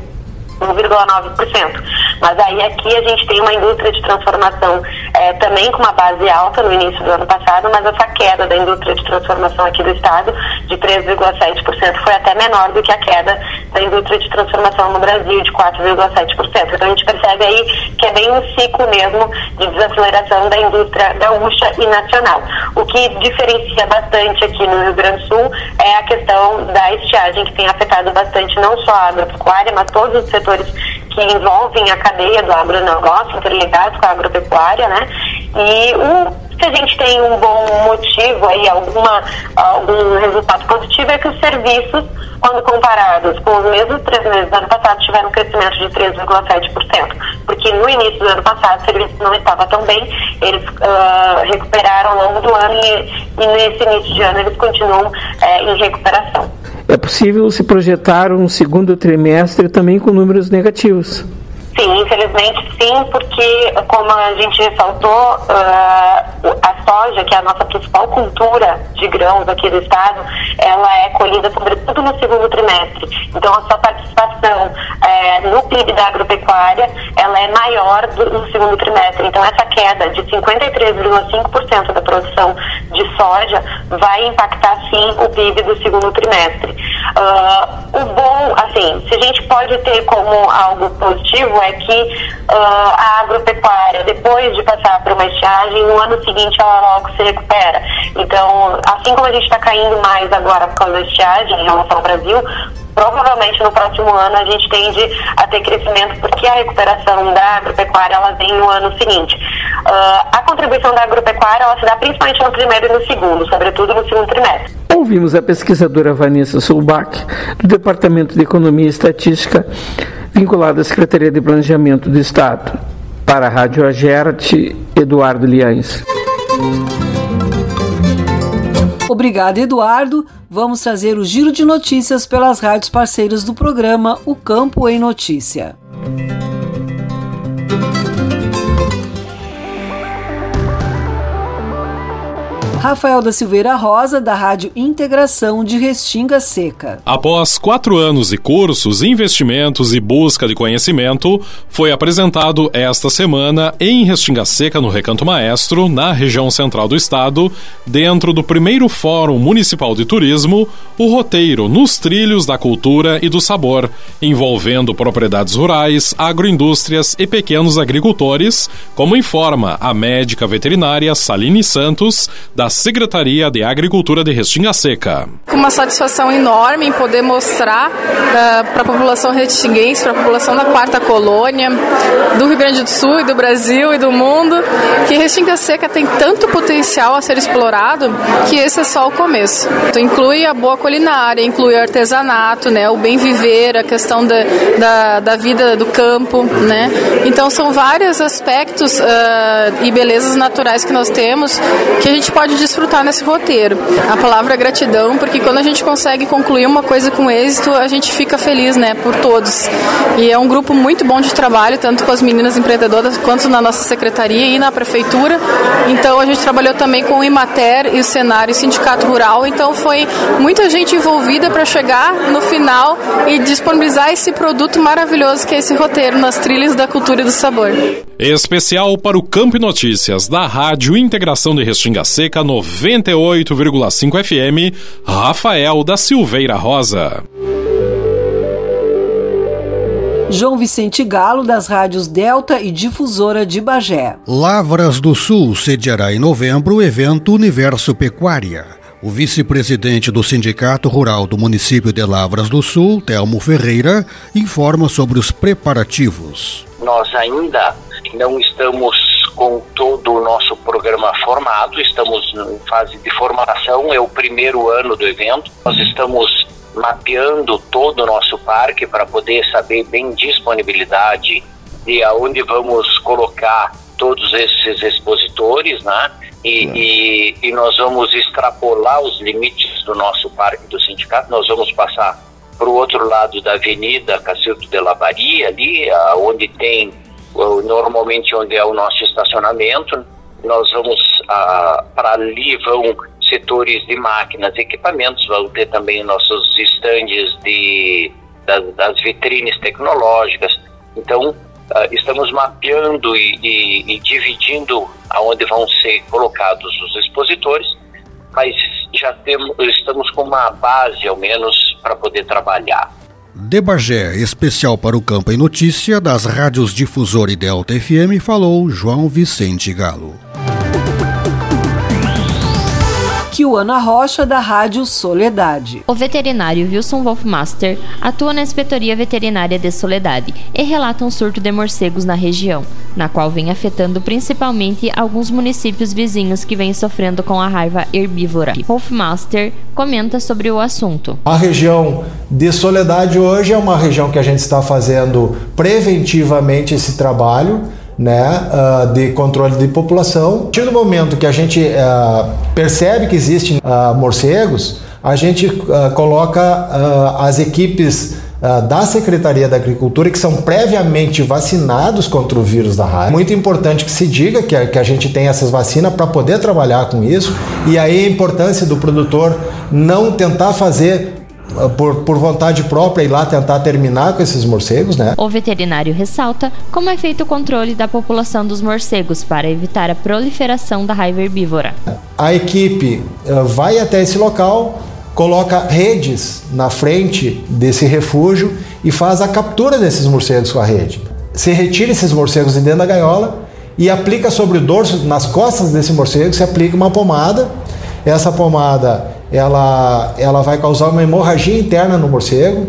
1,9%. Mas aí aqui a gente tem uma indústria de transformação é, também com uma base alta no início do ano passado, mas essa queda da indústria de transformação aqui do estado de 3,7% foi até menor do que a queda da indústria de transformação no Brasil de 4,7%. Então a gente percebe aí que é bem um ciclo mesmo de desaceleração da indústria gaúcha e nacional. O que diferencia bastante aqui no Rio Grande do Sul é a questão da estiagem que tem afetado bastante não só a agropecuária, mas todos os setores que envolvem a cadeia do agronegócio, interligados com a agropecuária, né? E um se a gente tem um bom motivo aí, alguma, algum resultado positivo, é que os serviços, quando comparados com os mesmos três meses do ano passado, tiveram um crescimento de 3,7%. Porque no início do ano passado o serviço não estava tão bem, eles uh, recuperaram ao longo do ano e, e nesse início de ano eles continuam uh, em recuperação. É possível se projetar um segundo trimestre também com números negativos. Sim, infelizmente sim, porque como a gente ressaltou, uh, a soja, que é a nossa principal cultura de grãos aqui do estado, ela é colhida sobretudo no segundo trimestre. Então a sua participação é, no PIB da agropecuária, ela é maior do, no segundo trimestre. Então essa queda de 53,5% da produção de soja vai impactar sim o PIB do segundo trimestre. Uh, o bom, assim, se a gente pode ter como algo positivo é que uh, a agropecuária, depois de passar por uma estiagem, no ano seguinte ela logo se recupera. Então, assim como a gente está caindo mais agora por causa da estiagem em relação ao Brasil, provavelmente no próximo ano a gente tende a ter crescimento porque a recuperação da agropecuária ela vem no ano seguinte. Uh, a contribuição da agropecuária ela se dá principalmente no primeiro e no segundo, sobretudo no segundo trimestre. Ouvimos a pesquisadora Vanessa Sulbach, do Departamento de Economia e Estatística, vinculada à Secretaria de Planejamento do Estado. Para a Rádio Agerte, Eduardo Liães. Obrigado, Eduardo. Vamos trazer o giro de notícias pelas rádios parceiras do programa O Campo em Notícia. Rafael da Silveira Rosa, da Rádio Integração de Restinga Seca. Após quatro anos de cursos, investimentos e busca de conhecimento, foi apresentado esta semana em Restinga Seca, no Recanto Maestro, na região central do estado, dentro do primeiro Fórum Municipal de Turismo, o roteiro Nos Trilhos da Cultura e do Sabor, envolvendo propriedades rurais, agroindústrias e pequenos agricultores, como informa a médica veterinária Saline Santos, da Secretaria de Agricultura de Restinga Seca. Uma satisfação enorme em poder mostrar uh, para a população restinguense, para a população da quarta colônia, do Rio Grande do Sul e do Brasil e do mundo, que Restinga Seca tem tanto potencial a ser explorado que esse é só o começo. Então, inclui a boa culinária, inclui o artesanato, né, o bem viver, a questão da, da, da vida do campo, né. Então são vários aspectos uh, e belezas naturais que nós temos que a gente pode desfrutar nesse roteiro. A palavra é gratidão, porque quando a gente consegue concluir uma coisa com êxito, a gente fica feliz, né, por todos. E é um grupo muito bom de trabalho, tanto com as meninas empreendedoras quanto na nossa secretaria e na prefeitura. Então a gente trabalhou também com o Imater e o Cenário e o Sindicato Rural. Então foi muita gente envolvida para chegar no final e disponibilizar esse produto maravilhoso que é esse roteiro nas trilhas da cultura e do sabor. Especial para o Campo Notícias da Rádio Integração de Restinga Seca 98,5 FM, Rafael da Silveira Rosa. João Vicente Galo, das rádios Delta e Difusora de Bagé. Lavras do Sul sediará em novembro o evento Universo Pecuária. O vice-presidente do Sindicato Rural do município de Lavras do Sul, Telmo Ferreira, informa sobre os preparativos. Nós ainda não estamos com todo o nosso programa formado, estamos em fase de formação, é o primeiro ano do evento. Nós estamos mapeando todo o nosso parque para poder saber bem disponibilidade de aonde vamos colocar todos esses expositores, né? E, e, e, nós vamos extrapolar os limites do nosso parque do sindicato, nós vamos passar para o outro lado da avenida Cacilto de Labaria, ali, onde tem, normalmente onde é o nosso estacionamento, nós vamos, para ali vão setores de máquinas equipamentos, vão ter também nossos estandes de, das, das vitrines tecnológicas. Então, uh, estamos mapeando e, e, e, dividindo aonde vão ser colocados os expositores, mas já temos, estamos com uma base, ao menos, para poder trabalhar. De Bagé, especial para o Campo em Notícia, das rádios Difusor e Delta FM, falou João Vicente Galo. Kiwana Rocha, da Rádio Soledade. O veterinário Wilson Wolfmaster atua na Inspetoria Veterinária de Soledade e relata um surto de morcegos na região, na qual vem afetando principalmente alguns municípios vizinhos que vêm sofrendo com a raiva herbívora. Wolfmaster comenta sobre o assunto. A região de Soledade hoje é uma região que a gente está fazendo preventivamente esse trabalho né, uh, de controle de população. A partir do momento que a gente uh, percebe que existem uh, morcegos, a gente coloca as equipes da Secretaria da Agricultura que são previamente vacinados contra o vírus da raiva. Muito importante que se diga que a, que a gente tem essas vacinas para poder trabalhar com isso e aí a importância do produtor não tentar fazer por, por vontade própria ir lá tentar terminar com esses morcegos, né? O veterinário ressalta como é feito o controle da população dos morcegos para evitar a proliferação da raiva herbívora. A equipe uh, vai até esse local, coloca redes na frente desse refúgio e faz a captura desses morcegos com a rede. Se retira esses morcegos de dentro da gaiola e aplica sobre o dorso, nas costas desse morcego, se aplica uma pomada. Essa pomada ela, ela vai causar uma hemorragia interna no morcego.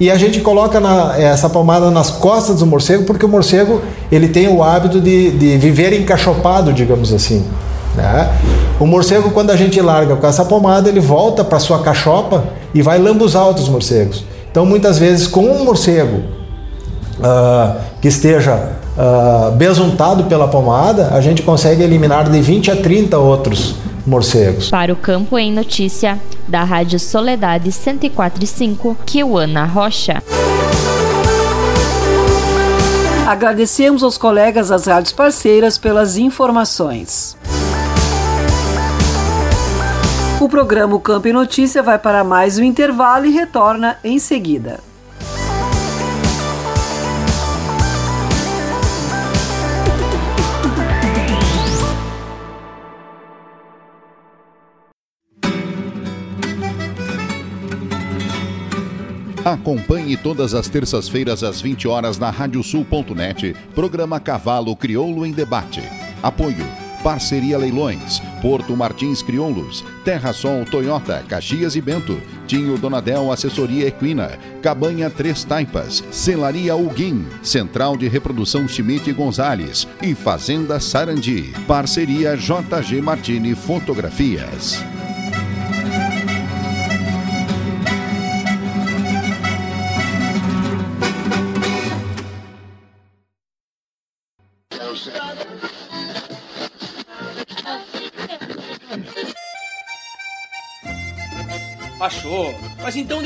E a gente coloca na, essa pomada nas costas do morcego porque o morcego ele tem o hábito de, de viver encaixopado, digamos assim. Né? O morcego, quando a gente larga com essa pomada, ele volta para sua cachopa e vai lambuzar outros morcegos. Então, muitas vezes, com um morcego uh, que esteja uh, besuntado pela pomada, a gente consegue eliminar de 20 a 30 outros morcegos. Para o Campo em Notícia, da Rádio Soledade 104.5, Kiwana Rocha. Agradecemos aos colegas das rádios parceiras pelas informações. O programa Campo e Notícia vai para mais um intervalo e retorna em seguida. Acompanhe todas as terças-feiras às 20 horas na radiosul.net, programa Cavalo Crioulo em Debate. Apoio Parceria Leilões, Porto Martins Crioulos, Terra Sol Toyota, Caxias e Bento, Tinho Donadel Assessoria Equina, Cabanha Três Taipas, Celaria Uguim, Central de Reprodução Schmidt Gonzales e Fazenda Sarandi. Parceria JG Martini Fotografias.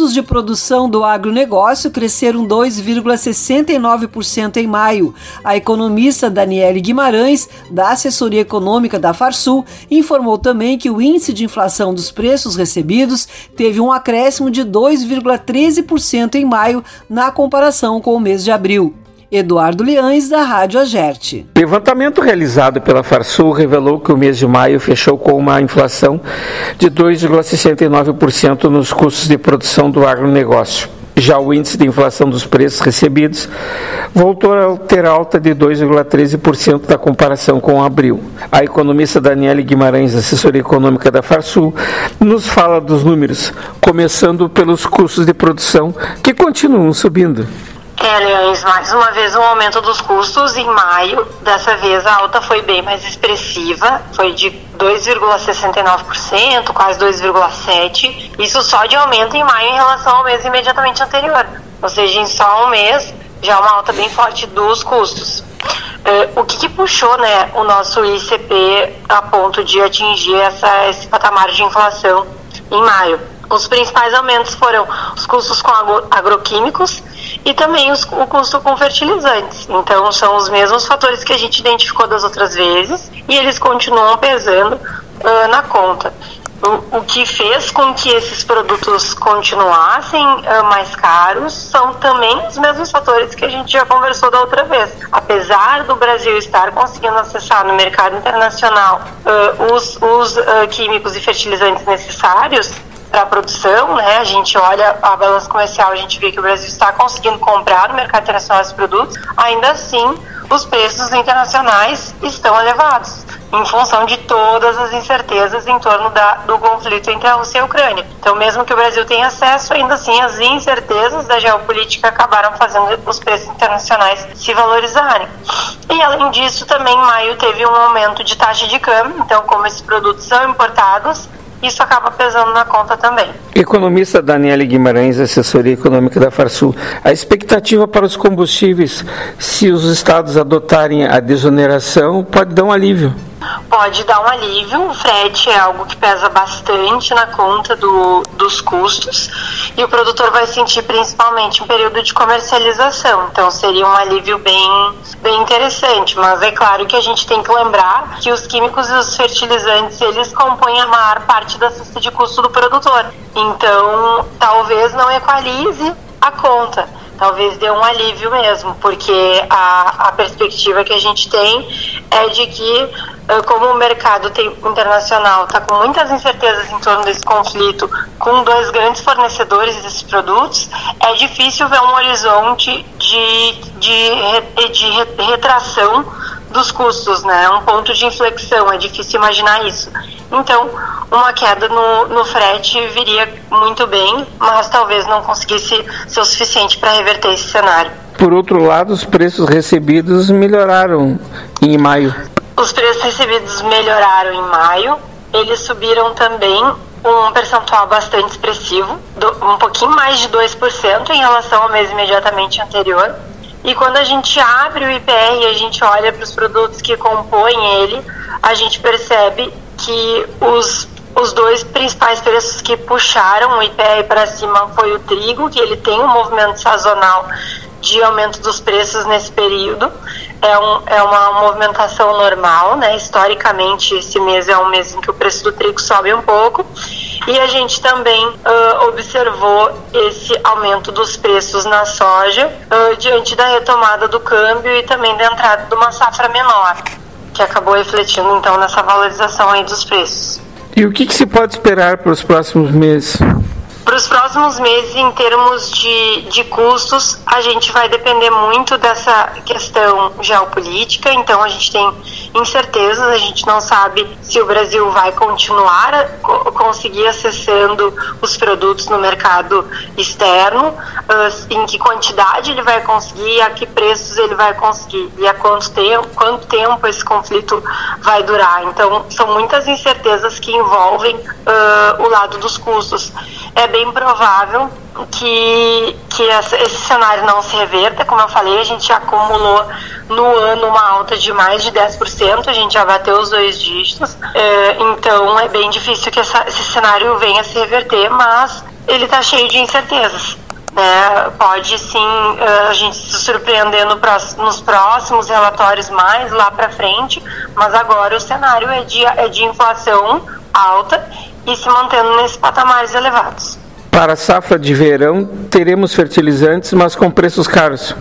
Custos de produção do agronegócio cresceram 2,69% em maio. A economista Daniele Guimarães, da assessoria econômica da Farsul, informou também que o índice de inflação dos preços recebidos teve um acréscimo de 2,13% em maio na comparação com o mês de abril. Eduardo Leães, da Rádio Agerte. Levantamento realizado pela Farsul revelou que o mês de maio fechou com uma inflação de 2,69% nos custos de produção do agronegócio. Já o índice de inflação dos preços recebidos voltou a ter alta de 2,13% da comparação com abril. A economista Daniele Guimarães, assessoria econômica da Farsul, nos fala dos números, começando pelos custos de produção que continuam subindo. É, Leões, mais uma vez um aumento dos custos em maio. Dessa vez a alta foi bem mais expressiva, foi de 2,69%, quase 2,7%. Isso só de aumento em maio em relação ao mês imediatamente anterior. Ou seja, em só um mês já uma alta bem forte dos custos. Uh, o que, que, puxou né, o nosso ICP a ponto de atingir essa, esse patamar de inflação em maio? Os principais aumentos foram os custos com agro agroquímicos e também os, o custo com fertilizantes. Então, são os mesmos fatores que a gente identificou das outras vezes e eles continuam pesando uh, na conta. O, o, que fez com que esses produtos continuassem uh, mais caros são também os mesmos fatores que a gente já conversou da outra vez. Apesar do Brasil estar conseguindo acessar no mercado internacional uh, os, os químicos e fertilizantes necessários, para a produção, né? A gente olha a balança comercial, a gente vê que o Brasil está conseguindo comprar no mercado internacional esses produtos, ainda assim os preços internacionais estão elevados, em função de todas as incertezas em torno da, do conflito entre a Rússia e a Ucrânia. Então, mesmo que o Brasil tenha acesso, ainda assim as incertezas da geopolítica acabaram fazendo os preços internacionais se valorizarem. E além disso, também em maio teve um aumento de taxa de câmbio, então como esses produtos são importados, isso acaba pesando na conta também. Economista Daniela Guimarães, assessoria econômica da Farsul. A expectativa para os combustíveis, se os estados adotarem a desoneração, pode dar um alívio. Pode dar um alívio, o frete é algo que pesa bastante na conta do, dos custos. E o produtor vai sentir principalmente em período de comercialização, então seria um alívio bem, bem interessante, mas é claro que a gente tem que lembrar que os químicos e os fertilizantes eles compõem a maior parte da cesta de custo do produtor, então talvez não equalize a conta. Talvez dê um alívio mesmo, porque a, a perspectiva que a gente tem é de que, como o mercado tem, internacional está com muitas incertezas em torno desse conflito, com dois grandes fornecedores desses produtos, é difícil ver um horizonte de, de, de retração dos custos, né? Um ponto de inflexão, é difícil imaginar isso. Então, uma queda no, no frete viria muito bem, mas talvez não conseguisse ser o suficiente para reverter esse cenário. Por outro lado, os preços recebidos melhoraram em maio. Os preços recebidos melhoraram em maio, eles subiram também um percentual bastante expressivo, um pouquinho mais de 2% em relação ao mês imediatamente anterior. E quando a gente abre o IPR e a gente olha para os produtos que compõem ele, a gente percebe que os, os dois principais preços que puxaram o IPR para cima foi o trigo, que ele tem um movimento sazonal de aumento dos preços nesse período. É, um, é uma movimentação normal, né? Historicamente, esse mês é um mês em que o preço do trigo sobe um pouco. E a gente também uh, observou esse aumento dos preços na soja uh, diante da retomada do câmbio e também da entrada de uma safra menor, que acabou refletindo então nessa valorização aí dos preços. E o que, que se pode esperar para os próximos meses? Para os próximos meses, em termos de, de custos, a gente vai depender muito dessa questão geopolítica, então a gente tem incertezas, a gente não sabe se o Brasil vai continuar a conseguir acessando os produtos no mercado externo, em que quantidade ele vai conseguir, a que preços ele vai conseguir e a quanto tempo, quanto tempo esse conflito vai durar. Então, são muitas incertezas que envolvem uh, o lado dos custos. É bem provável que, que esse cenário não se reverta. Como eu falei, a gente acumulou no ano uma alta de mais de 10%, a gente já bateu os dois dígitos. É, então é bem difícil que essa, esse cenário venha se reverter, mas ele está cheio de incertezas. Né? Pode sim é, a gente se surpreender no próximo, nos próximos relatórios mais lá para frente, mas agora o cenário é de, é de inflação alta e se mantendo nesses patamares elevados. Para a safra de verão, teremos fertilizantes, mas com preços caros.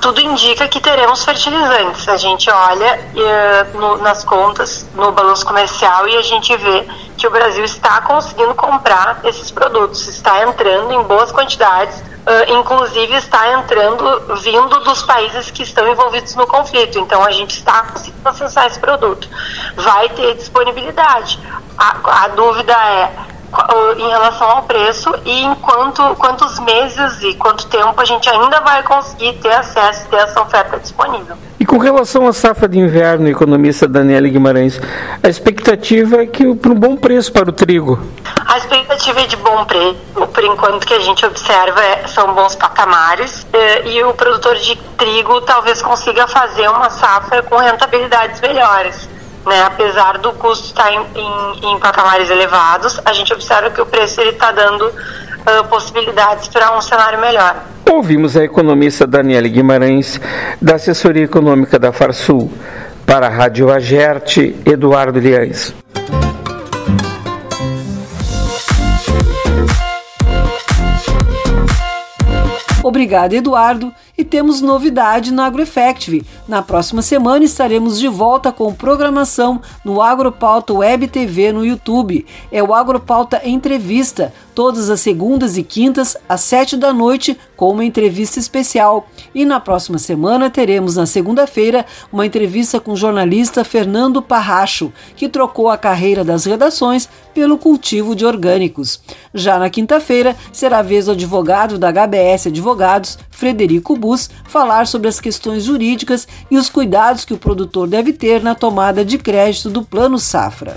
Tudo indica que teremos fertilizantes. A gente olha uh, no, nas contas, no balanço comercial, e a gente vê que o Brasil está conseguindo comprar esses produtos, está entrando em boas quantidades, uh, inclusive está entrando vindo dos países que estão envolvidos no conflito. Então a gente está conseguindo acessar esse produto. Vai ter disponibilidade. a, a dúvida é em relação ao preço e em quanto, quantos meses e quanto tempo a gente ainda vai conseguir ter acesso, ter essa oferta disponível. E com relação à safra de inverno, economista Daniela Guimarães, a expectativa é que por um bom preço para o trigo. A expectativa é de bom preço, por enquanto que a gente observa é, são bons patamares eh, e o produtor de trigo talvez consiga fazer uma safra com rentabilidades melhores. Né, apesar do custo estar em, em, em, patamares elevados, a gente observa que o preço está dando uh, possibilidades para um cenário melhor. Ouvimos a economista Daniela Guimarães, da assessoria econômica da Farsul. Para a Rádio Agerte, Eduardo Liães. Obrigado, Eduardo. E temos novidade na AgroEffective. Na próxima semana estaremos de volta com programação no Agropauta Web TV no YouTube. É o Agropauta Entrevista, todas as segundas e quintas, às sete da noite, com uma entrevista especial. E na próxima semana teremos, na segunda-feira, uma entrevista com o jornalista Fernando Parracho, que trocou a carreira das redações pelo cultivo de orgânicos. Já na quinta-feira, será a vez do advogado da HBS Advogados, Frederico Bus, falar sobre as questões jurídicas e os cuidados que o produtor deve ter na tomada de crédito do Plano Safra.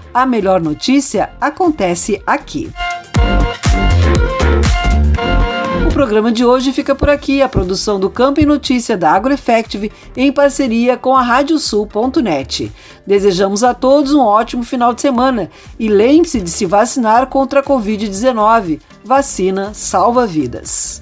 A melhor notícia acontece aqui. O programa de hoje fica por aqui. A produção do Campo e Notícia da AgroEffective em parceria com a Radiosul.net. Desejamos a todos um ótimo final de semana e lembre-se de se vacinar contra a Covid-19. Vacina salva vidas.